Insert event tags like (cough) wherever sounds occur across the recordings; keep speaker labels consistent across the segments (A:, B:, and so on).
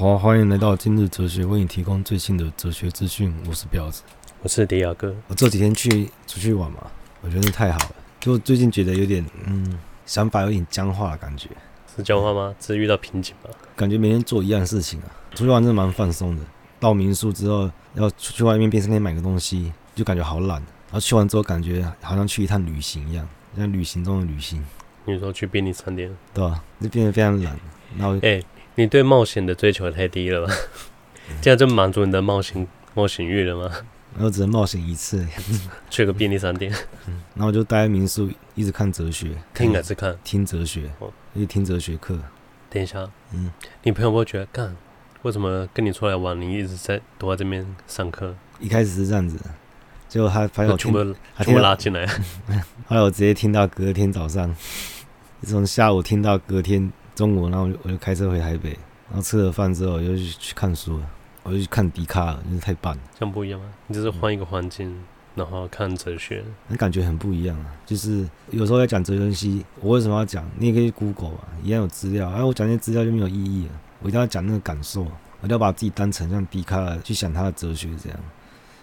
A: 好，欢迎来到今日哲学，为你提供最新的哲学资讯。我是彪子，
B: 我是迪亚哥。
A: 我这几天去出去玩嘛，我觉得太好了。就最近觉得有点，嗯，想法有点僵化的感觉。
B: 是僵化吗？只是遇到瓶颈吧？
A: 感觉每天做一样的事情啊。出去玩真的蛮放松的。到民宿之后，要出去外面便利店买个东西，就感觉好懒。然后去完之后，感觉好像去一趟旅行一样，像旅行中的旅行。
B: 你说去便利商店，
A: 对吧？就变得非常懒。然后，
B: 哎、欸，你对冒险的追求也太低了吧？这样就满足你的冒险冒险欲了吗？
A: 然后只能冒险一次，
B: 去个便利商店。
A: 嗯，然后就待在民宿，一直看哲学，
B: 听还是看？
A: 听哲学，
B: 哦，
A: 一直听哲学课。
B: 等一下，
A: 嗯，
B: 你朋友会觉得，干，为什么跟你出来玩，你一直在躲在这边上课？
A: 一开始是这样子，结果他发现我
B: 全部全部拉进来，(laughs)
A: 后来我直接听到隔天早上，从下午听到隔天中午，然后我就我就开车回台北，然后吃了饭之后，我就去看书了，我就去看笛卡尔，真是太棒了。
B: 这样不一样吗？你就是换一个环境，然后看哲学，
A: 那感觉很不一样啊。就是有时候在讲哲学东西，我为什么要讲？你也可以 Google 啊，一样有资料。哎，我讲那些资料就没有意义了。我一定要讲那个感受，我一定要把自己当成像笛卡尔去想他的哲学这样。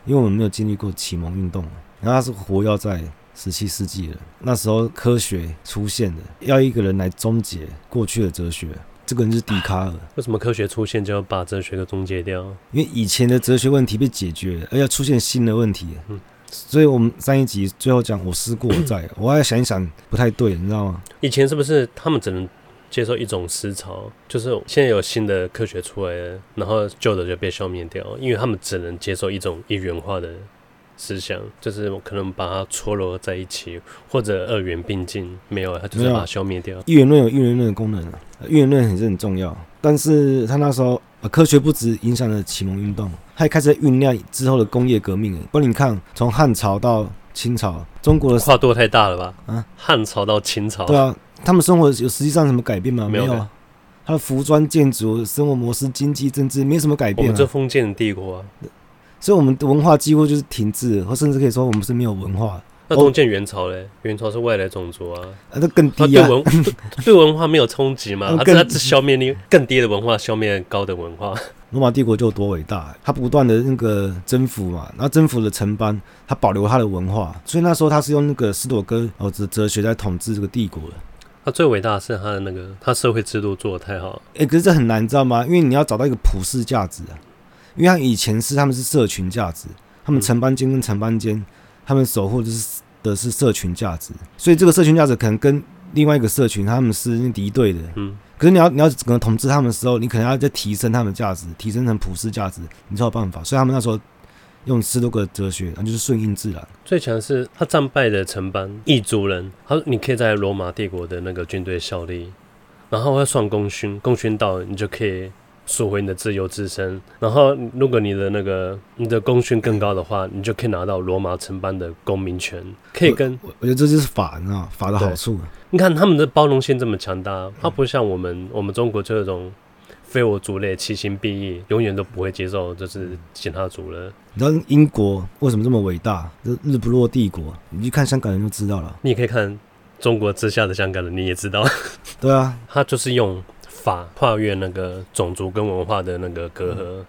A: 因为我们没有经历过启蒙运动，然后他是活跃在十七世纪了那时候，科学出现了，要一个人来终结过去的哲学，这个人是笛卡尔。
B: 为什么科学出现就要把哲学给终结掉？
A: 因为以前的哲学问题被解决了，而要出现新的问题。嗯，所以我们上一集最后讲我思故我在，我还要想一想不太对，你知道吗？
B: 以前是不是他们只能？接受一种思潮，就是现在有新的科学出来了，然后旧的就被消灭掉，因为他们只能接受一种一元化的思想，就是我可能把它搓揉在一起，或者二元并进，没有，他就是把它消灭掉。
A: 一元论有一元论的功能啊，一元论也是很重要，但是他那时候科学不止影响了启蒙运动，他也开始酝酿之后的工业革命。不然你看，从汉朝到清朝，中国的
B: 跨度太大了吧？啊，汉朝到清朝，
A: 对啊。他们生活有实际上什么改变吗？没有啊，他的服装、建筑、生活模式、经济、政治没什么改变啊。
B: 我们这封建帝国啊，
A: 所以我们的文化几乎就是停滞，或甚至可以说我们是没有文化。
B: 那封建元朝嘞？元朝是外来种族啊，
A: 那更低啊。
B: 对文 (laughs) 对文化没有冲击嘛？(laughs) 它是消灭你更低的文化，消灭高的文化。
A: 罗马帝国就有多伟大，它不断的那个征服嘛，然后征服了城邦，它保留它的文化，所以那时候它是用那个斯多哥哦哲哲学在统治这个帝国的。
B: 他最伟大的是他的那个，他社会制度做的太好。
A: 哎、欸，可是这很难，你知道吗？因为你要找到一个普世价值啊。因为他以前是他们是社群价值，他们城邦间跟城邦间，他们守护的是的是社群价值，所以这个社群价值可能跟另外一个社群他们是敌对的。嗯。可是你要你要整个统治他们的时候，你可能要再提升他们的价值，提升成普世价值，你才有办法。所以他们那时候。用斯多葛哲学，那就是顺应自然。
B: 最强是他战败的城邦异族人，他说你可以在罗马帝国的那个军队效力，然后要算功勋，功勋到你就可以赎回你的自由之身。然后如果你的那个你的功勋更高的话，你就可以拿到罗马城邦的公民权，可以跟
A: 我，我觉得这就是法，你知道法的好处。
B: 你看他们的包容性这么强大，他不像我们，我们中国这种。非我族类，其心必异，永远都不会接受就是其他族了。
A: 你知道英国为什么这么伟大？日日不落帝国，你去看香港人就知道了。
B: 你也可以看中国之下的香港人，你也知道。
A: 对啊，(laughs)
B: 他就是用法跨越那个种族跟文化的那个隔阂。嗯，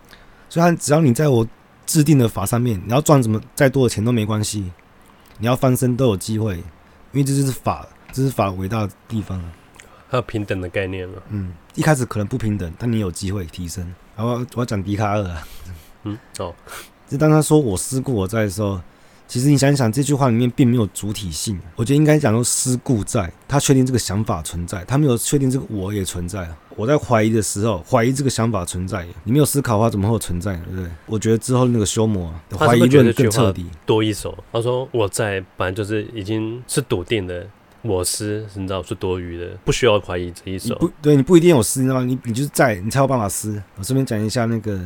A: 所以，他只要你在我制定的法上面，你要赚什么再多的钱都没关系，你要翻身都有机会，因为这就是法，这是法伟大的地方。
B: 还有平等的概念了。
A: 嗯，一开始可能不平等，但你有机会提升。然后我要讲笛卡尔啊。
B: 嗯，哦，
A: 就当他说我思故我在的时候，其实你想想，这句话里面并没有主体性。我觉得应该讲说思故在，他确定这个想法存在，他没有确定这个我也存在。我在怀疑的时候，怀疑这个想法存在，你没有思考的话，怎么会有存在？对不对？我觉得之后那个休谟怀疑论更彻底，
B: 多一手。他说我在，本来就是已经是笃定的。我思，你知道是多余的，不需要怀疑这一手。
A: 不对，你不一定有思，你知道吗？你你就是在，你才有办法思。我顺便讲一下那个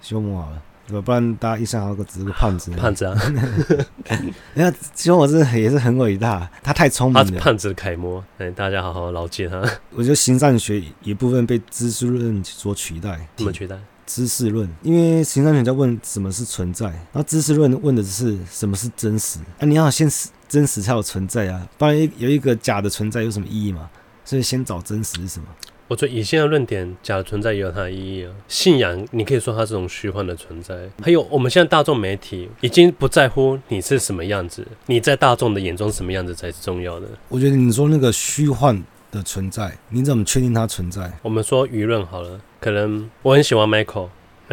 A: 休谟好了，对吧？不然大家一想到个只是个胖子，
B: 胖子啊。
A: 人家休谟是也是很伟大，他太聪明了，
B: 他是胖子的楷模。哎，大家好好牢记他。
A: 我觉得形上学一部分被知识论所取代。
B: 怎么取代？
A: 知识论，因为形上学在问什么是存在，然后知识论问的是什么是真实。啊，你要先真实才有存在啊，不然有一个假的存在有什么意义嘛？所以先找真实是什么？
B: 我觉得以现在论点，假的存在也有它的意义啊。信仰，你可以说它是种虚幻的存在。还有我们现在大众媒体已经不在乎你是什么样子，你在大众的眼中什么样子才是重要的。
A: 我觉得你说那个虚幻的存在，你怎么确定它存在？
B: 我们说舆论好了，可能我很喜欢 Michael。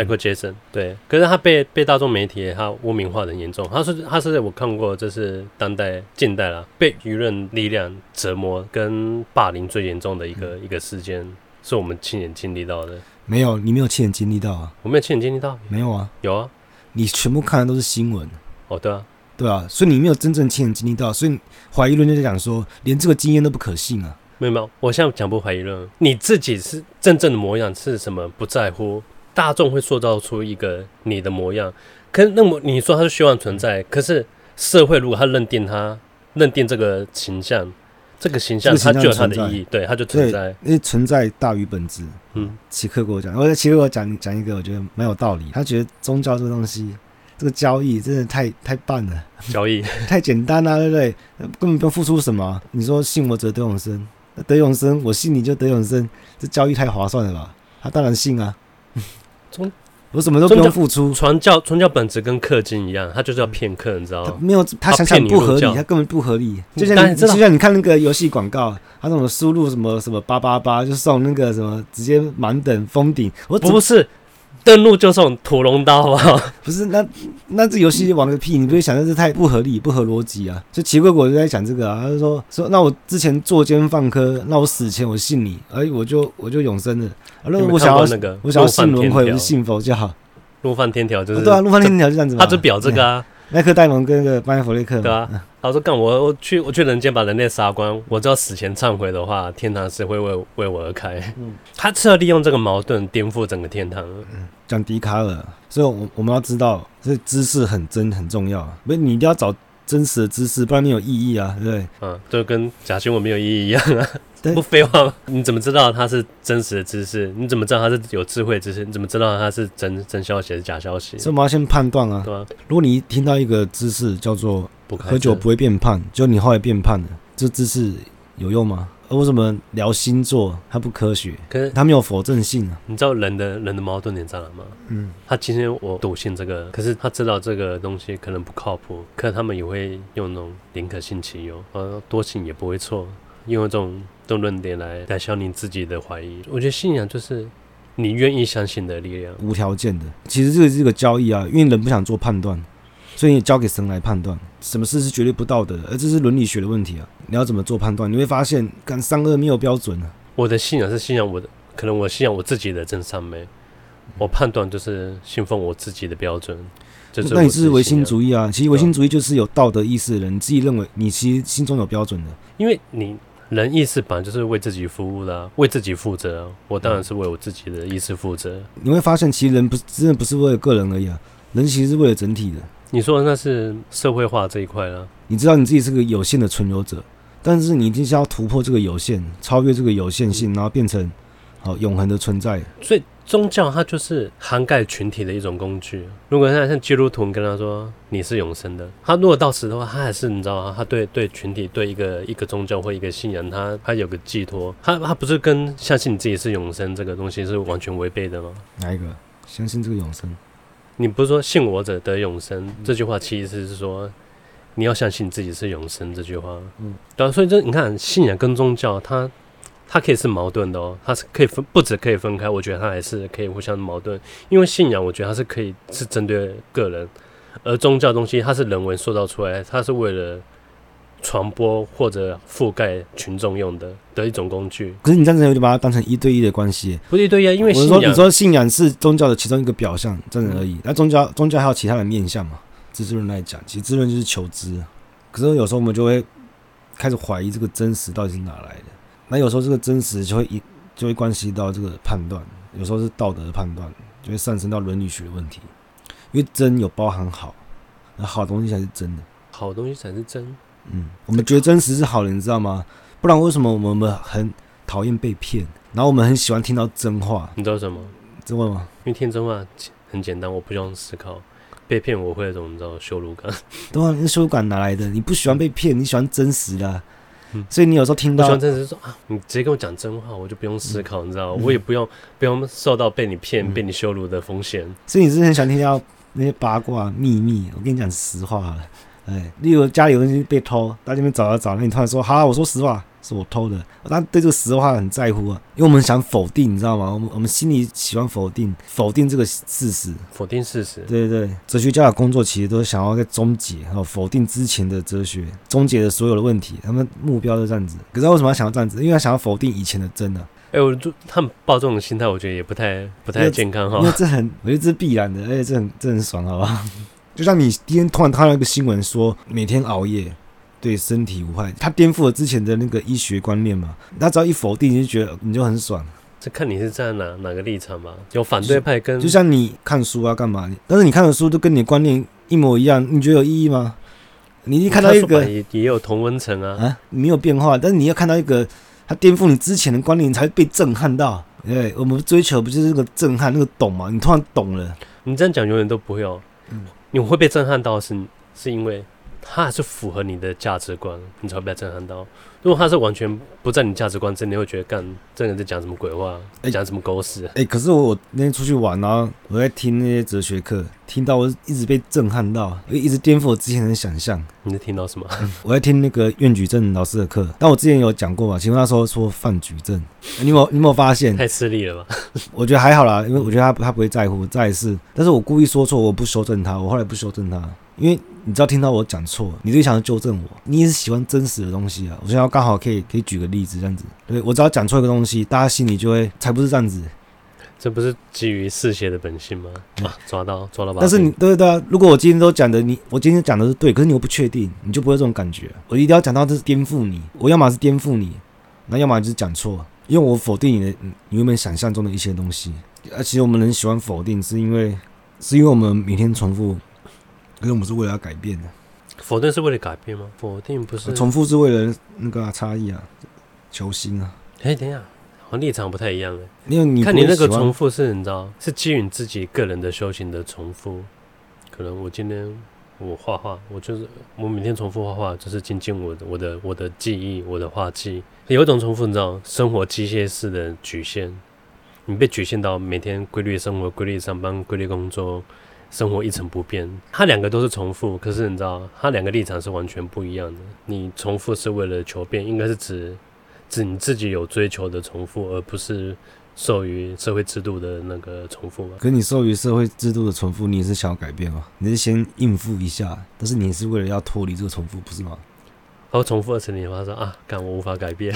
B: Michael Jackson，对，可是他被被大众媒体他污名化的很严重。他是他是我看过，这是当代近代啦，被舆论力量折磨跟霸凌最严重的一个、嗯、一个事件，是我们亲眼经历到的。没有，你没有亲眼经历到啊？我没有亲眼经历到，没有啊？有啊？你全部看的都是新闻。哦，对啊，对啊，所以你没有真正亲眼经历到，所以怀疑论就讲说，连这个经验都不可信啊？没有没有，我现在讲不怀疑论，你自己是真正的模样是什么？不在乎。大众会塑造出一个你的模样，可是那么你说他是虚幻存在，可是社会如果他认定他认定这个形象，这个形象它就有它的意义，对，它就存在，因为存在大于本质。嗯，奇克给我讲，我觉得奇克给我讲讲一个，我觉得蛮有道理。他觉得宗教这个东西，这个交易真的太太棒了，交易 (laughs) 太简单了，啊，对不对？根本不用付出什么。你说信我者得永生，得永生，我信你就得永生，这交易太划算了吧？他当然信啊。从我什么都不用付出，传教传教本质跟氪金一样，他就是要骗客，你知道吗？没有，他想想不合理，他根本不合理。就像你，就像你看那个游戏广告，他那种输入什么什么八八八就送那个什么直接满等封顶，我不是。登录就送屠龙刀，好不好？不是，那那这游戏玩个屁！你不会想这是太不合理、不合逻辑啊？就奇怪，我就在讲这个啊。他就说说，那我之前作奸犯科，那我死前我信你，哎，我就我就永生了。啊，那我想要那个，我想要信轮回，我就信佛就好。怒犯天条就是对啊，路犯天条就这样子嘛。他就表这个啊。麦克戴蒙跟那个班弗利克，对啊，他说干我我去我去人间把人类杀光，我只要死前忏悔的话，天堂是会为为我而开。嗯，他是要利用这个矛盾颠覆整个天堂。嗯，讲笛卡尔，所以我我们要知道，这知识很真很重要，不是你一定要找。真实的知识，不然你有意义啊，对不对？嗯，就跟假新闻没有意义一样啊，不废话吗？你怎么知道它是真实的知识？你怎么知道它是有智慧的知识？你怎么知道它是真真消息还是假消息？所以我们要先判断啊。对啊。如果你听到一个知识叫做喝酒不会变胖，就你后来变胖了，这知识有用吗？而为什么聊星座它不科学？可是它没有否证性啊！你知道人的人的矛盾点在哪吗？嗯，他今天我笃信这个，可是他知道这个东西可能不靠谱，可是他们也会用那种宁可信其有，呃，多信也不会错，用这种这种论点来来消你自己的怀疑。我觉得信仰就是你愿意相信的力量，无条件的。其实这个是个交易啊，因为人不想做判断。所以你交给神来判断，什么事是绝对不道德的，而这是伦理学的问题啊！你要怎么做判断？你会发现，干善恶没有标准啊！我的信仰是信仰我的，可能我信仰我自己的真善美，我判断就是信奉我自己的标准。就是、那你是唯心主义啊？其实唯心主义就是有道德意识的人，你自己认为你其实心中有标准的。因为你人意识本来就是为自己服务的、啊，为自己负责、啊。我当然是为我自己的意识负责。你会发现，其实人不是真的不是为了个人而已啊，人其实是为了整体的。你说的那是社会化这一块了。你知道你自己是个有限的存有者，但是你一定是要突破这个有限，超越这个有限性，然后变成好永恒的存在。所以宗教它就是涵盖群体的一种工具。如果像像基督徒跟他说你是永生的，他如果到死的话，他还是你知道吗？他对对群体对一个一个宗教或一个信仰，他他有个寄托，他他不是跟相信你自己是永生这个东西是完全违背的吗？哪一个？相信这个永生？你不是说信我者得永生这句话，其实是说你要相信自己是永生这句话。嗯，对啊，所以这你看，信仰跟宗教，它它可以是矛盾的哦，它是可以分，不止可以分开，我觉得它还是可以互相矛盾。因为信仰，我觉得它是可以是针对个人，而宗教东西它是人为塑造出来，它是为了。传播或者覆盖群众用的的一种工具，可是你这样子有点把它当成一对一的关系，不是一对一啊？因为信仰，你说信仰是宗教的其中一个表象，这样而已。那宗教宗教还有其他的面向嘛？知识论来讲，其实知识论就是求知。可是有时候我们就会开始怀疑这个真实到底是哪来的。那有时候这个真实就会一就会关系到这个判断，有时候是道德的判断，就会上升到伦理学的问题。因为真有包含好，那好东西才是真的，好东西才是真。嗯，我们觉得真实是好的，你知道吗？不然为什么我们很讨厌被骗？然后我们很喜欢听到真话，你知道什么？真话吗？因为听真话很简单，我不用思考。被骗我会有种你知道羞辱感。对啊，那羞辱感哪来的？你不喜欢被骗，你喜欢真实的啊。
A: 所以你有时候听到，
B: 我喜欢真实说啊，你直接跟我讲真话，我就不用思考，你知道，我也不用不用受到被你骗、被你羞辱的风险。
A: 所以你之前想听到那些八卦秘密，我跟你讲实话了。哎，例如家里有东西被偷，大家那边找啊找，那你突然说好，我说实话。是我偷的，那对这个实话很在乎啊，因为我们想否定，你知道吗？我们我们心里喜欢否定，否定这个事实，
B: 否定事实。
A: 对对对，哲学家的工作其实都是想要在终结，哦，否定之前的哲学，终结的所有的问题，他们目标是这样子。可是他为什么要想要这样子？因为他想要否定以前的真的。
B: 哎，我就他们抱这种心态，我觉得也不太不太健康哈。
A: 因为这很，我觉得这是必然的，而且这很这很爽，好不好？就像你今天突然看到一个新闻说，每天熬夜。对身体无害，它颠覆了之前的那个医学观念嘛。他只要一否定，你就觉得你就很爽。
B: 这看你是站在哪哪个立场嘛。有反对派跟，
A: 就像你看书啊，干嘛？但是你看的书都跟你的观念一模一样，你觉得有意义吗？你一看到一个
B: 也也有同温层啊，
A: 啊，没有变化。但是你要看到一个它颠覆你之前的观念，你才会被震撼到。对，我们追求不就是那个震撼，那个懂吗？你突然懂了，
B: 你这样讲永远都不会哦。嗯，你会被震撼到是是因为。它还是符合你的价值观，你才会被震撼到。如果他是完全不在你价值观之内，你会觉得干这个人在讲什么鬼话，讲、欸、什么狗屎。哎、欸，可是我我那天出去玩然后我在听那些哲学课，听到我一直被震撼到，一直颠覆我之前的想象。你在听到什么？(laughs) 我在听那个苑举正老师的课，但我之前有讲过嘛，其实那时候说范举正，你有没有你有没有发现？太吃力了吧？(laughs) 我觉得还好啦，因为我觉得他他不会在乎，再一次，但是我故意说错，我不修正他，我后来不修正他。因为你知道听到我讲错，你就想要纠正我。你也是喜欢真实的东西啊！我现在刚好可以可以举个例子，这样子。对，我只要讲错一个东西，大家心里就会才不是这样子。这不是基于嗜血的本性吗？啊，抓到抓到吧。但是你对对啊！如果我今天都讲的你，我今天讲的是对，可是你又不确定，你就不会这种感觉。我一定要讲到这是颠覆你，我要么是颠覆你，那要么就是讲错，因为我否定你的你原本想象中的一些东西。而其实我们人喜欢否定，是因为是因为我们每天重复。可是我们是为了要改变的，否定是为了改变吗？否定不是重复，是为了那个、啊、差异啊，求新啊。哎、欸，等一下，我立场不太一样哎。因为你看你那个重复是，你知道，是基于你自己个人的修行的重复。可能我今天我画画，我就是我每天重复画画，就是精进我的我的我的记忆，我的画技。有一种重复，你知道，生活机械式的局限，你被局限到每天规律生活、规律上班、规律工作。生活一成不变，他两个都是重复，可是你知道，他两个立场是完全不一样的。你重复是为了求变，应该是指指你自己有追求的重复，而不是受于社会制度的那个重复嘛。可你受于社会制度的重复，你也是想要改变吗？你是先应付一下，但是你是为了要脱离这个重复，不是吗？然后重复二十年，他说啊，干我无法改变，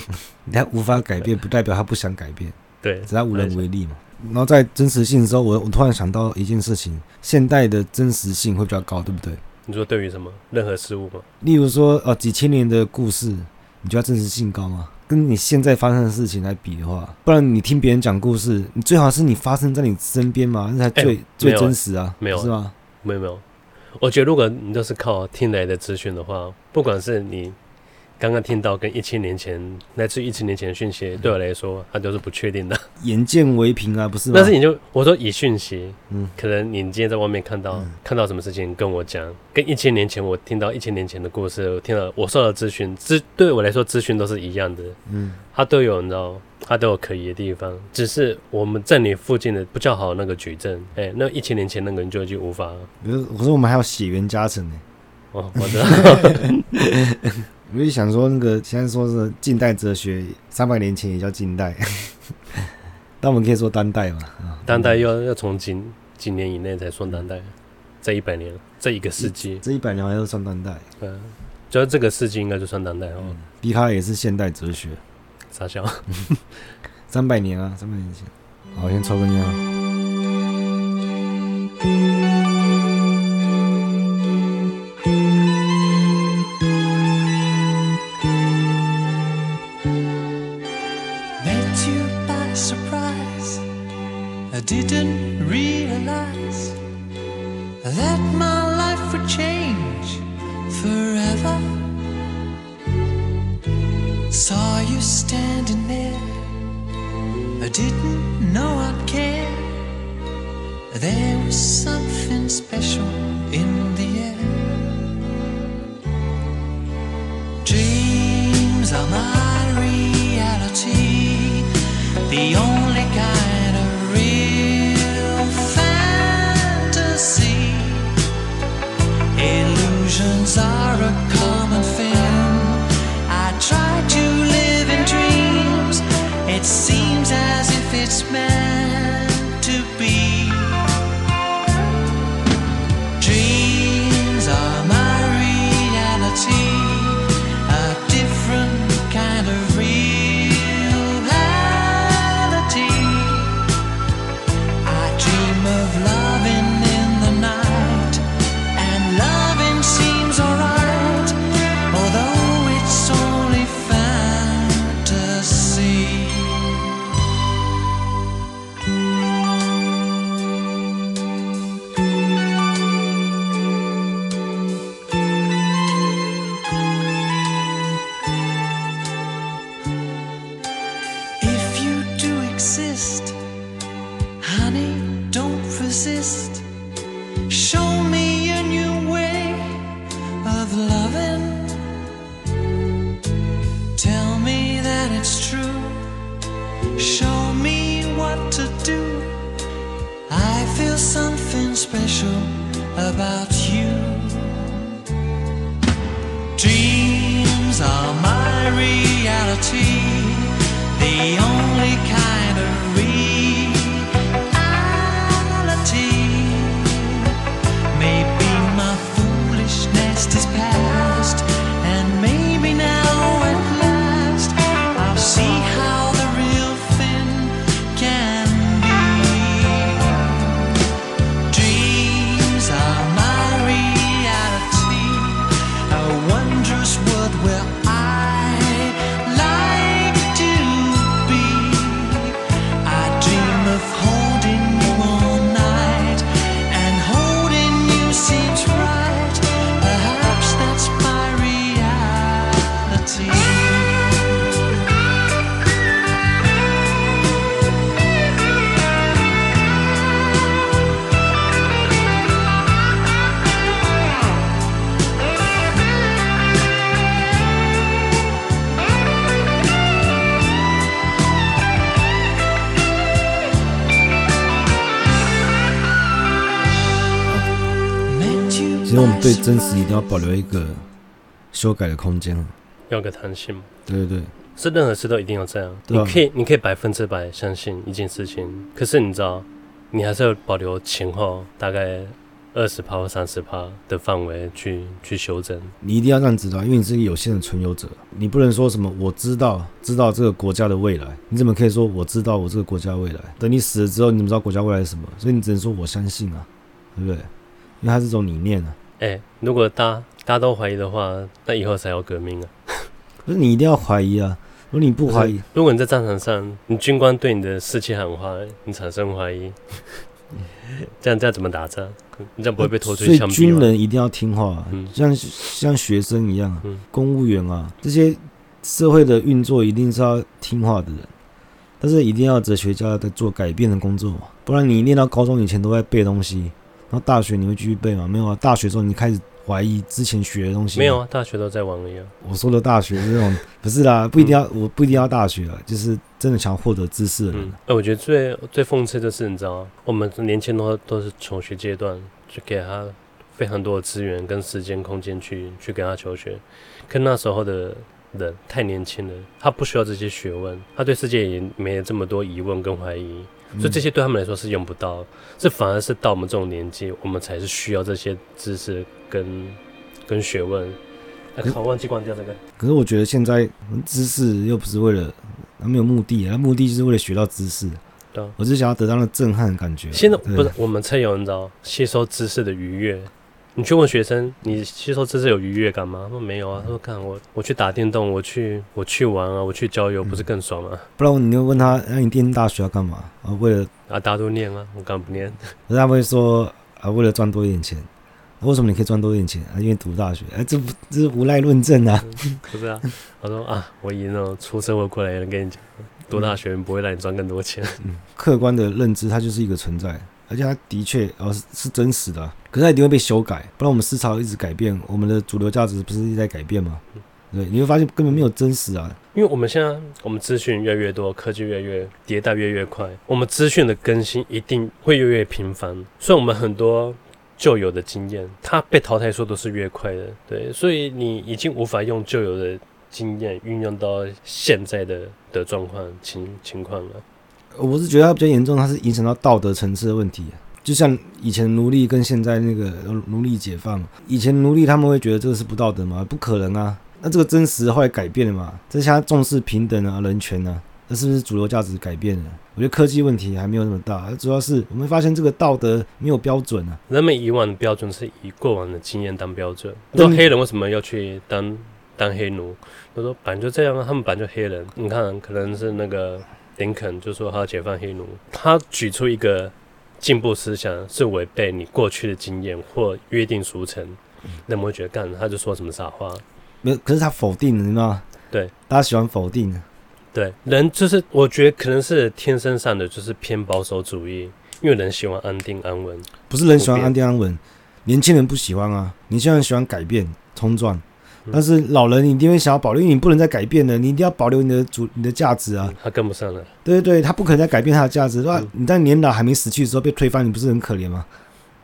B: (laughs) 他无法改变，不代表他不想改变，(laughs) 对，只他无能为力嘛。然后在真实性的时候，我我突然想到一件事情：现代的真实性会比较高，对不对？你说对于什么？任何事物吗？例如说，呃，几千年的故事，你觉得真实性高吗？跟你现在发生的事情来比的话，不然你听别人讲故事，你最好是你发生在你身边嘛，那才最、欸、最真实啊，没有是吗？没有没有，我觉得如果你都是靠听来的资讯的话，不管是你。刚刚听到跟一千年前来自一千年前的讯息，对我来说，它都是不确定的。眼见为凭啊，不是吗？但是你就我说以讯息，嗯，可能你今天在外面看到、嗯、看到什么事情，跟我讲，跟一千年前我听到一千年前的故事，我听到我受到资讯，资对我来说资讯都是一样的，嗯，它都有你知道，它都有可疑的地方，只是我们在你附近的不叫好那个举证，哎、欸，那一千年前那个人就已经无法。可是我们还要血缘加成呢，哦，我知道。(laughs) 我就想说，那个现在说是近代哲学，三百年前也叫近代，(laughs) 但我们可以说当代嘛？(laughs) 当代要要从今几年以内才算当代？这一百年，这一个世纪，这一百年还要算当代？嗯，觉得这个世纪应该就算当代哦。笛卡尔也是现代哲学，傻笑，(laughs) 三百年啊，三百年前。好，我先抽根
C: 烟。standing there. I didn't know I'd care. There was something special in the air. Dreams are my reality. The only
A: 对真实一定要保留一个修改的空间啊。
B: 要个弹性，
A: 对对对，
B: 是任何事都一定要这
A: 样。啊
B: 你可以，你可以百分之百相信一件事情，可是你知道，你还是要保留前后大概二十趴或三十趴的范围去去修正。
A: 你一定要这样知道，因为你是一个有限的存有者，你不能说什么我知道知道这个国家的未来，你怎么可以说我知道我这个国家未来？等你死了之后，你怎么知道国家未来是什么？所以你只能说我相信啊，对不对？因为它是一种理念啊。
B: 哎、如果大家大家都怀疑的话，那以后才要革命啊！
A: 可是你一定要怀疑啊！如果你不怀疑，
B: 如果你在战场上，你军官对你的士气喊话，你产生怀疑，这样这样怎么打仗？你这样不会被拖出去枪毙吗？
A: 军人一定要听话、啊，
B: 嗯
A: 像像学生一样啊，
B: 嗯
A: 公务员啊，这些社会的运作一定是要听话的人，但是一定要哲学家在做改变的工作嘛，不然你念到高中以前都在背东西，然后大学你会继续背吗？没有啊，大学之后你开始怀疑之前学的东西，
B: 没有啊，大学都在玩而已啊。
A: 我说的大学是那种不是啦，不一定要，我不一定要大学啊，就是真的想要获得知识的人
B: 嗯，哎、我觉得最最讽刺的是，你知道吗？我们年轻的话都是求学阶段，就给他非常多的资源跟时间空间去去给他求学，可那时候的人太年轻了，他不需要这些学问，他对世界也没有这么多疑问跟怀疑，所以这些对他们来说是用不到，这反而是到我们这种年纪，我们才是需要这些知识跟跟学问。哎、靠，忘记关掉这个。
A: 可是我觉得现在知识又不是为了，它没有目的，它目的就是为了学到知识。
B: 对啊
A: 我只想要得到那震撼的感觉。
B: 现在不是我们才有人知道吸收知识的愉悦。你去问学生，你吸收知识有愉悦感吗？他说没有啊。他说看我我去打电动，我去我去玩啊，我去郊游，不是更爽吗？
A: 不然你就问他，那你念大学要干嘛？啊，为了，
B: 啊，大家都念啊，我干嘛不念？
A: 可是他会说啊，为了赚多一点钱。为什么你可以赚多一点钱啊？因为读大学。哎，这不这是无赖论证啊！
B: 不是啊，他说啊，我以那种出社会过来人跟你讲，读大学不会让你赚更多钱。
A: 嗯，客观的认知，它就是一个存在，而且它的确哦是是真实的，可是它一定会被修改，不然我们思潮一直改变，我们的主流价值不是一直在改变吗？对，你会发现根本没有真实啊。
B: 因为我们现在我们资讯越来越多，科技越来越迭代越来越快，我们资讯的更新一定会越来越频繁，所以我们很多旧有的经验，它被淘汰速度是越快的。对，所以你已经无法用旧有的经验运用到现在的的状况情情况了。
A: 我是觉得它比较严重，它是影响到道德层次的问题。就像以前奴隶跟现在那个奴隶解放，以前奴隶他们会觉得这个是不道德吗？不可能啊！那这个真实后来改变了嘛？这现在重视平等啊、人权啊，那是不是主流价值改变了？我觉得科技问题还没有那么大，主要是我们发现这个道德没有标准啊。
B: 人们以往的标准是以过往的经验当标准。那黑人为什么要去当当黑奴？他说本来就这样啊，他们本来就黑人。你看，可能是那个林肯就说他要解放黑奴，他举出一个。进步思想是违背你过去的经验或约定俗成，那么会觉得干他就说什么傻话？
A: 没有，可是他否定了，你知道吗？
B: 对，
A: 大家喜欢否定。
B: 对，人就是我觉得可能是天生上的就是偏保守主义，因为人喜欢安定安稳。
A: 不是人喜欢安定安稳，年轻人不喜欢啊，年轻人喜欢改变冲撞。但是老人你一定会想要保留，因为你不能再改变了，你一定要保留你的主、你的价值啊。
B: 他跟不上了。
A: 对对对，他不可能再改变他的价值，是吧？你在年老还没死去的时候被推翻，你不是很可怜吗？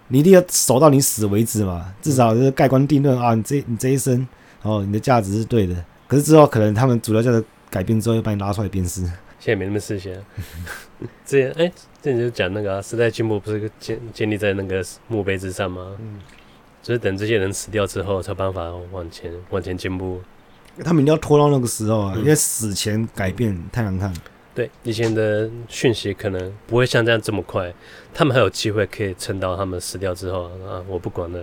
A: 你一定要守到你死为止嘛，至少就是盖棺定论啊，你这你这一生哦，你的价值是对的。可是之后可能他们主流价值改变之后，又把你拉出来鞭尸。
B: 现在没那么事情。(laughs) 之前哎，之前就讲那个、啊、时代进步不是建建立在那个墓碑之上吗？嗯。就是等这些人死掉之后，才有办法往前往前进步。
A: 他们一定要拖到那个时候啊，嗯、因为死前改变太难看。
B: 对，以前的讯息可能不会像这样这么快，他们还有机会可以撑到他们死掉之后啊！我不管了，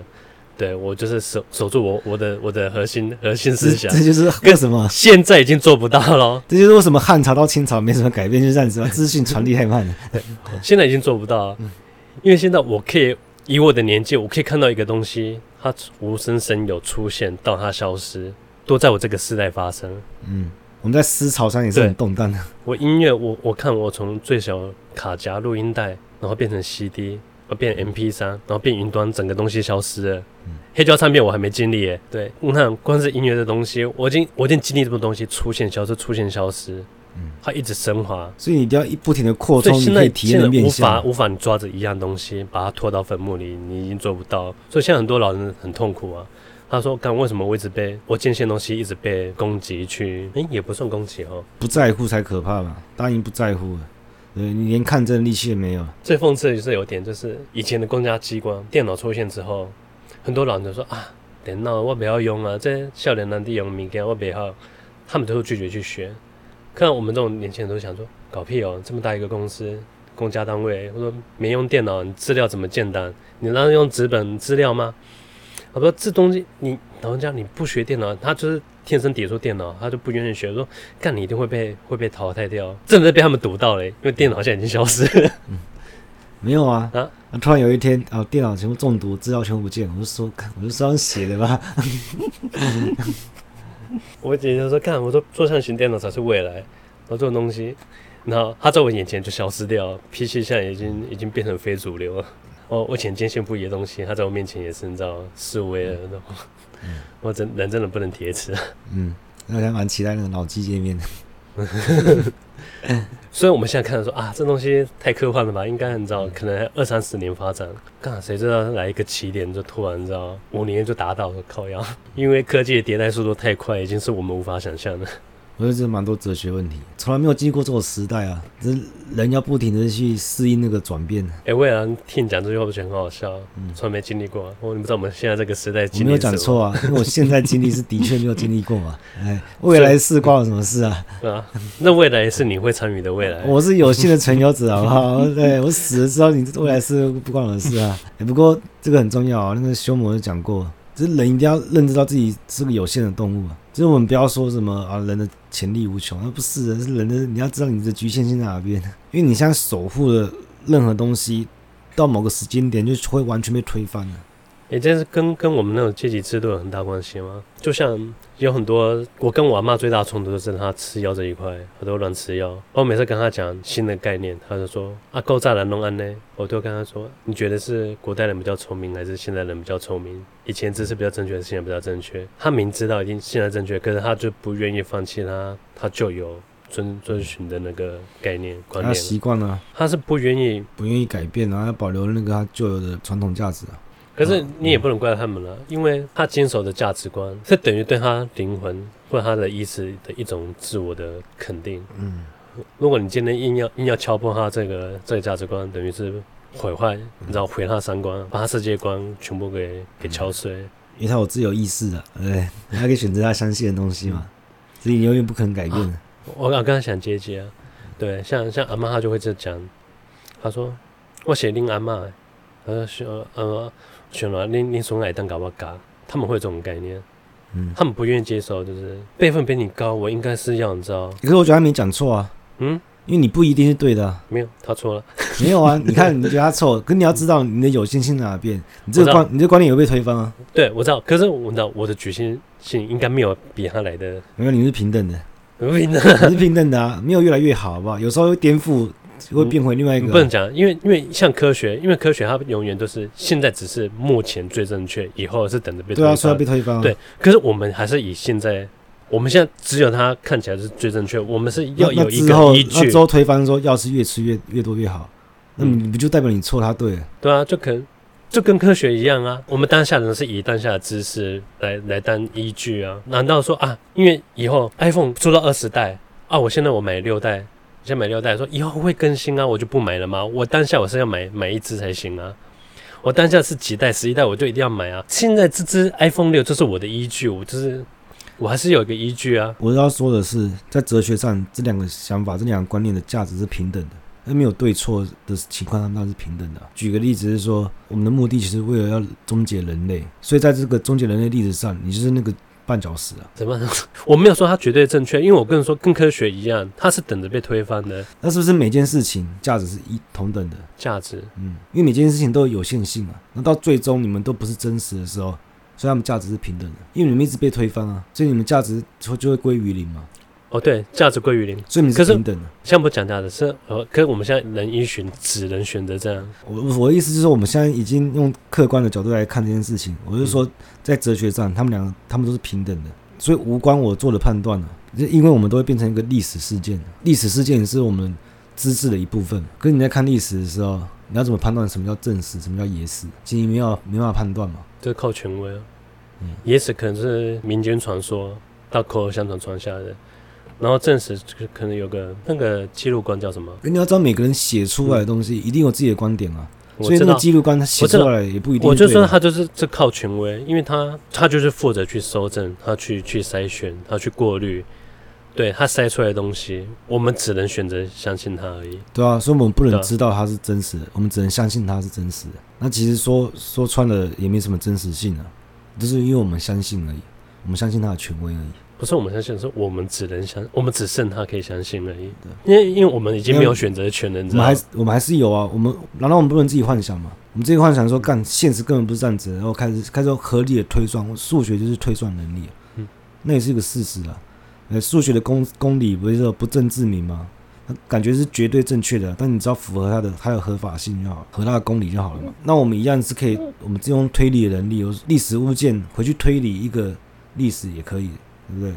B: 对我就是守守住我我的我的核心核心思想。
A: 这，这就是为什么
B: 现在已经做不到了。
A: 这就是为什么汉朝到清朝没什么改变，就是这样子嘛，资讯传递太慢了。
B: 对，现在已经做不到了，因为现在我可以。以我的年纪，我可以看到一个东西，它无声声有出现到它消失，都在我这个时代发生。
A: 嗯，我们在思潮上也是很动荡的。
B: 我音乐，我我看我从最小卡夹录音带，然后变成 CD，然后变 MP 三然后变云端，整个东西消失了。嗯，黑胶唱片我还没经历耶。对，你看，光是音乐的东西，我已经我已经经历这么多东西，出现消失，出现消失。它一直升华，
A: 所以你一定要一不停的扩充，
B: 现在
A: 体验的面向。
B: 无法无法你抓着一样东西把它拖到坟墓里，你已经做不到。所以现在很多老人很痛苦啊。他说：“干为什么我一直被我见些东西一直被攻击？去哎、欸，也不算攻击哦，
A: 不在乎才可怕嘛。当然不在乎了，对你连看诊力气也没有。
B: 最讽刺的就是有点，就是以前的公家机关电脑出现之后，很多老人就说啊，电脑我不要用啊，这少年人的用物件我不要，他们都会拒绝去学。”看我们这种年轻人都想说，搞屁哦！这么大一个公司，公家单位，我说没用电脑，你资料怎么建档？你那用纸本资料吗？我说这东西你老人家你不学电脑，他就是天生抵触电脑，他就不愿意学。说干你一定会被会被淘汰掉，真的被他们堵到了，因为电脑现在已经消失了。
A: 嗯，没有啊啊！突然有一天啊，电脑全部中毒，资料全部不见，我就说，我就这样写的吧。(laughs) (laughs)
B: 我姐姐说：“看，我说桌上型电脑才是未来，然后这种东西，然后它在我眼前就消失掉，PC 现在已经已经变成非主流了。哦，我以前坚信不疑的东西，它在我面前也是你知道示威了。嗯，(laughs) 我真人真的不能铁齿。
A: 嗯，我还蛮期待那个脑机界面的。” (laughs)
B: 所以我们现在看到说啊，这东西太科幻了吧？应该很早，可能二三十年发展，干谁知道来一个起点就突然知道五年就达到了靠腰，(laughs) 因为科技的迭代速度太快，已经是我们无法想象的。
A: 我觉得这蛮多哲学问题，从来没有经历过这种时代啊！这人要不停的去适应那个转变。
B: 哎、欸，魏然听你讲这句话，不觉得很好笑？嗯，从来没经历过。我你不知道我们现在这个时代经历。我没有讲错啊，因为我现在经历是的确没有经历过嘛。(laughs) 哎，未来事关我什么事啊？啊，那未来是你会参与的未来。
A: 我是有幸的存有者，好不好？(laughs) 对，我死了之后，你未来是不关我的事啊。哎，不过这个很重要啊，那个修魔就讲过。就是人一定要认知到自己是个有限的动物啊！就是我们不要说什么啊，人的潜力无穷，那不是人，是人的。你要知道你的局限性在哪边，因为你现在守护的任何东西，到某个时间点就会完全被推翻了。
B: 也这是跟跟我们那种阶级制度有很大关系吗？就像有很多，我跟我阿妈最大的冲突就是她吃药这一块，我都乱吃药。我每次跟她讲新的概念，她就说啊，够炸了弄安呢。我都跟她说，你觉得是古代人比较聪明，还是现代人比较聪明？以前知识比较正确，还是现在比较正确？她明知道已经现在正确，可是她就不愿意放弃她，她就有遵遵循的那个概念观念。她
A: 习惯了，
B: 她是不愿意
A: 不愿意改变，然后要保留那个她旧有的传统价值啊。
B: 可是你也不能怪他们了，因为他坚守的价值观是等于对他灵魂或者他的意识的一种自我的肯定。
A: 嗯，
B: 如果你今天硬要硬要敲破他这个这个价值观，等于是毁坏，你知道毁他三观，把他世界观全部给给敲碎。
A: 因为他有自由意识的，对，他可以选择他相信的东西嘛，所以你永远不可能改变。啊、
B: 我刚刚才想接接啊，对，像像阿妈她就会这样讲，她说我写令阿妈，呃说呃。选了你，你从矮蛋搞不搞？他们会有这种概念，嗯，他们不愿意接受，就是辈分比你高，我应该是要你知道。
A: 可是我觉得他没讲错啊，
B: 嗯，
A: 因为你不一定是对的，啊，
B: 没有，他错了，
A: 没有啊，(laughs) 你看你觉得他错，可你要知道你的有限性在哪边，你这个观你这个观点有被推翻啊？
B: 对，我知道，可是我知道我的局限性应该没有比他来的，
A: 没有，你是平等的，
B: 不平等，
A: 你是平等的啊，没有越来越好，好不好？有时候会颠覆。会变回另外一个，
B: 不能讲，因为因为像科学，因为科学它永远都是现在只是目前最正确，以后是等着被推翻。
A: 对啊，说要被推翻。
B: 对，可是我们还是以现在，我们现在只有它看起来是最正确，我们是要有一个依据。
A: 那之后推翻说，药是越吃越越多越好，那你不就代表你错，他对？
B: 对啊，就可能就跟科学一样啊，我们当下人是以当下的知识来来当依据啊，难道说啊，因为以后 iPhone 出到二十代啊，我现在我买六代。先买六代，说以后会更新啊，我就不买了吗？我当下我是要买买一支才行啊。我当下是几代，十一代，我就一定要买啊。现在这支 iPhone 六就是我的依据，我就是我还是有一个依据啊。
A: 我要说的是，在哲学上，这两个想法、这两个观念的价值是平等的，那没有对错的情况下，那是平等的。举个例子是说，我们的目的其实为了要终结人类，所以在这个终结人类历史上，你就是那个。绊脚石啊？
B: 怎么？我没有说它绝对正确，因为我跟你说，跟科学一样，它是等着被推翻的。
A: 那是不是每件事情价值是一同等的？
B: 价值，
A: 嗯，因为每件事情都有有限性啊。那到最终你们都不是真实的时候，所以他们价值是平等的。因为你们一直被推翻啊，所以你们价值就就会归于零嘛。
B: 哦，对，价值归于零，
A: 所以你是平等的。
B: 像不讲价值是，呃，可是我们现在能依循，只能选择这样。
A: 我我的意思就是说，我们现在已经用客观的角度来看这件事情。我就是说，在哲学上，他们两个他们都是平等的。所以无关我做的判断了，因为我们都会变成一个历史事件，历史事件也是我们知识的一部分。可是你在看历史的时候，你要怎么判断什么叫正史，什么叫野史？其实没有没办法判断嘛。
B: 这靠权威啊。嗯，野史可能是民间传说，到口口相传传下来的，然后证实可能有个那个记录官叫什么？你
A: 要知道，每个人写出来的东西一定有自己的观点啊。所以那个记录官他写出来也不一定。
B: 我就说他就是这靠权威，因为他他就是负责去搜证，他去去筛选，他去过滤，对他筛出来的东西，我们只能选择相信他而已。
A: 对啊，所以我们不能知道他是真实的，我们只能相信他是真实的。那其实说说穿了也没什么真实性啊，就是因为我们相信而已，我们相信他的权威而已。
B: 不是我们相信，是我们只能相，我们只剩他可以相信而已。因为因为我们已经没有选择权了，你知道吗？
A: 我们还我们还是有啊。我们难道我们不能自己幻想吗？我们自己幻想说，干现实根本不是这样子，然后开始开始合理的推算，数学就是推算能力。嗯，那也是一个事实啊。呃，数学的公公理不是说不证自明吗？感觉是绝对正确的，但你只要符合它的它有合法性就好，合它的公理就好了嘛。那我们一样是可以，我们只用推理的能力，有历史物件回去推理一个历史也可以。对不对？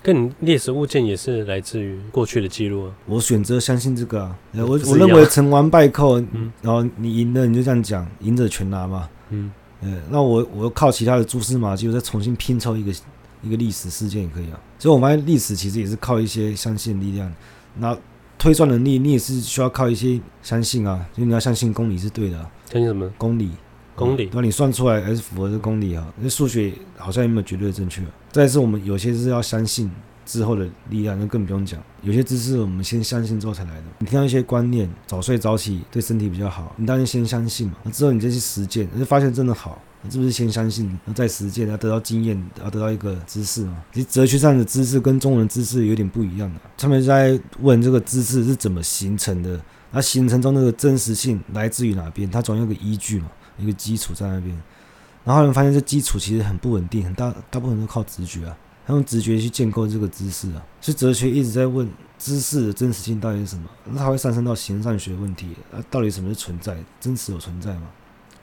B: 跟你历史物件也是来自于过去的记录啊。我
A: 选择相信这个啊。我我认为成王败寇，嗯，然后你赢了你就这样讲，赢者全拿嘛。嗯，呃，那我我靠其他的蛛丝马迹，我再重新拼凑一个一个历史事件也可以啊。所以我发现历史其实也是靠一些相信力量。那推算能力，你也是需要靠一些相信啊，所以你要相信公理是对的啊。
B: 相信什么？
A: 公理。
B: 公理，
A: 那你算出来还是符合这公理啊？那数学好像也没有绝对正确。再是，我们有些是要相信之后的力量，那更不用讲。有些知识我们先相信之后才来的。你听到一些观念，早睡早起对身体比较好，你当然先相信嘛。那之后你再去实践，你就发现真的好，你是不是先相信，再实践，要得到经验，要得到一个知识嘛？其实哲学上的知识跟中文知识有点不一样的。他们在问这个知识是怎么形成的，那形成中那个真实性来自于哪边？它总有个依据嘛。一个基础在那边，然后你发现这基础其实很不稳定，很大大部分都靠直觉啊，他用直觉去建构这个知识啊。所以哲学一直在问知识的真实性到底是什么？那它会上升到形上学问题啊，到底什么是存在？真实有存在吗？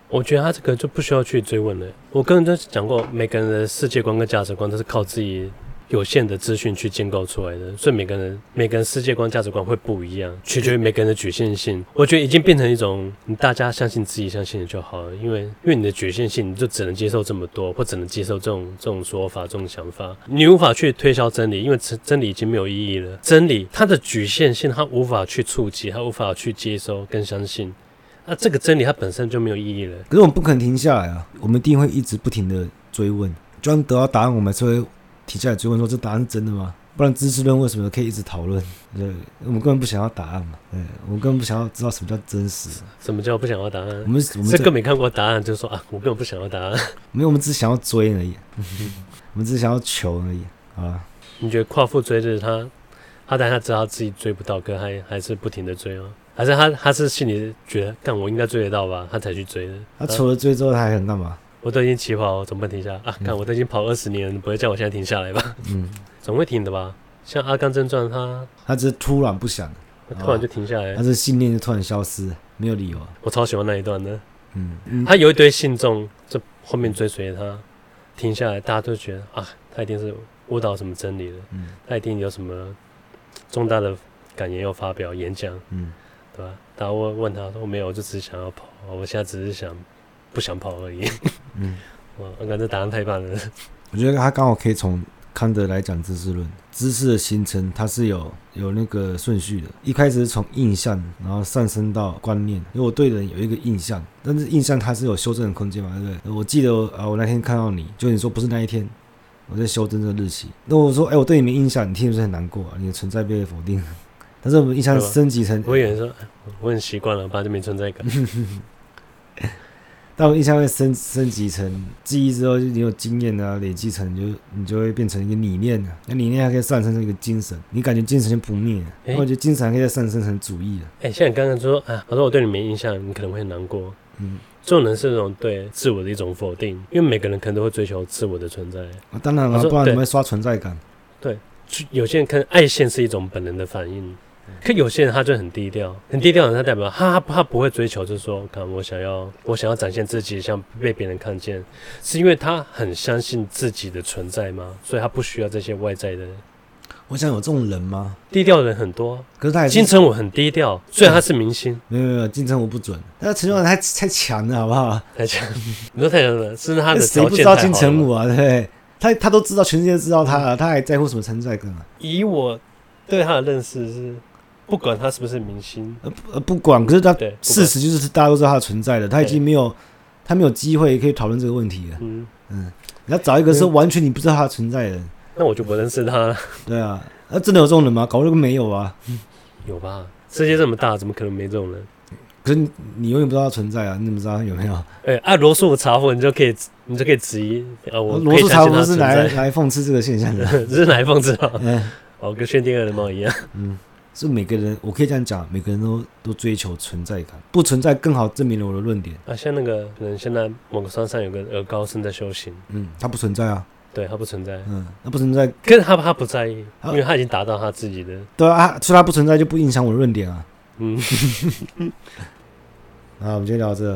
B: 我觉得他这个就不需要去追问了。我刚刚就讲过，每个人的世界观跟价值观都是靠自己有限的资讯去建构出来的，所以每个人每个人世界观价值观会不一样，取决于每个人的局限性。我觉得已经变成一种，你大家相信自己相信的就好了，因为因为你的局限性，你就只能接受这么多，或只能接受这种这种说法、这种想法，你无法去推销真理，因为真真理已经没有意义了。真理它的局限性，它无法去触及，它无法去接收跟相信。那、这个真理它本身就没有意义了。
A: 可是我们不可能停下来啊！我们一定会一直不停的追问，就算得到答案，我们还是会停下来追问说：这答案是真的吗？不然知识论为什么可以一直讨论？对，我们根本不想要答案嘛。对，我们根本不想要知道什么叫真实。
B: 什么叫不想要答案？
A: 我们我们
B: 这个没看过答案，就说啊，我根本不想要答案。
A: 没有，我们只想要追而已。我们只想要求而已。好了，
B: 你觉得夸父追日他，他当他知道自己追不到，可还还是不停的追哦？还是他他是心里觉得，干我应该追得到吧，他才去追的。
A: 他除了追之后，他还想干嘛？
B: 我都已经起跑，总不能停下啊！看、嗯、我都已经跑二十年不会叫我现在停下来吧？嗯，总会停的吧？像《阿甘正传》，他
A: 他只是突然不想，
B: 突然就停下来，
A: 他是信念就突然消失，没有理由。
B: 我超喜欢那一段的。嗯，嗯他有一堆信众，就后面追随他，停下来，大家都觉得啊，他一定是悟到什么真理了。嗯，他一定有什么重大的感言要发表演讲。嗯。对吧？大家问问他说：“我没有，我就只是想要跑。我现在只是想不想跑而已。”嗯，(laughs) 哇，我感觉答案太棒了。
A: 我觉得他刚好可以从康德来讲知识论，知识的形成它是有有那个顺序的。一开始是从印象，然后上升到观念。因为我对人有一个印象，但是印象它是有修正的空间嘛，对不对？我记得啊，我那天看到你，就你说不是那一天，我在修正这个日期。那我说，哎，我对你没印象，你听是不是很难过啊？你的存在被否定。但是我们印象升级成，
B: 我以为说，我很习惯了，把这没存在感。(laughs)
A: 但我印象会升升级成记忆之后，就你有经验啊，累积成你就你就会变成一个理念啊。那理念还可以上升成一个精神，你感觉精神就不灭，欸、我觉得精神还可以再上升成主义了。
B: 哎、欸，像你刚刚说啊，我说我对你没印象，你可能会很难过。嗯，这种人是那种对自我的一种否定，因为每个人可能都会追求自我的存在。
A: 啊、当然了，不然你会刷存在感。
B: 对，有些人可能爱现是一种本能的反应。可有些人他就很低调，很低调的他代表他他他不会追求，就是说，看我想要我想要展现自己，想被别人看见，是因为他很相信自己的存在吗？所以他不需要这些外在的。
A: 我想有这种人吗？
B: 低调的人很多，
A: 可是他
B: 金城武很低调，虽然他是明星，
A: 没有没有金城武不准，但他陈忠太太强了，好不好？
B: 太强，(laughs) 你说太强了，是他的。谁不知
A: 道金城武啊？对不对？他他都知道，全世界知道他了，他还在乎什么存在感啊？
B: 以我对他的认识是。不管他是不是明星，
A: 呃呃，不管，可是他事实就是大家都知道他存在的，他已经没有他没有机会可以讨论这个问题了。嗯嗯，你要找一个是完全你不知道他存在的，
B: 那我就不认识他了。(laughs)
A: 对啊，那真的有这种人吗？搞不好没有啊。
B: 有吧？世界这么大，怎么可能没这种人？
A: 可是你永远不知道他存在啊，你怎么知道他有没有？
B: 哎，按罗素茶壶，你就可以，你就可以质疑啊。我
A: 罗素茶壶是来来讽刺这个现象的，
B: 只 (laughs) 是来讽刺啊。(laughs) 嗯，哦，跟薛定谔的猫一样。嗯。
A: 是每个人，我可以这样讲，每个人都都追求存在感，不存在更好证明了我的论点。
B: 啊。像那个可能现在某个山上有个儿高僧在修行，
A: 嗯，他不存在啊，
B: 对他不存在，
A: 嗯，他不存在，
B: 可是他他不在意，因为他已经达到他自己的，
A: 对啊，所以他不存在就不影响我的论点啊，嗯，(laughs) 好，我们今天聊到这，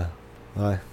A: 拜拜。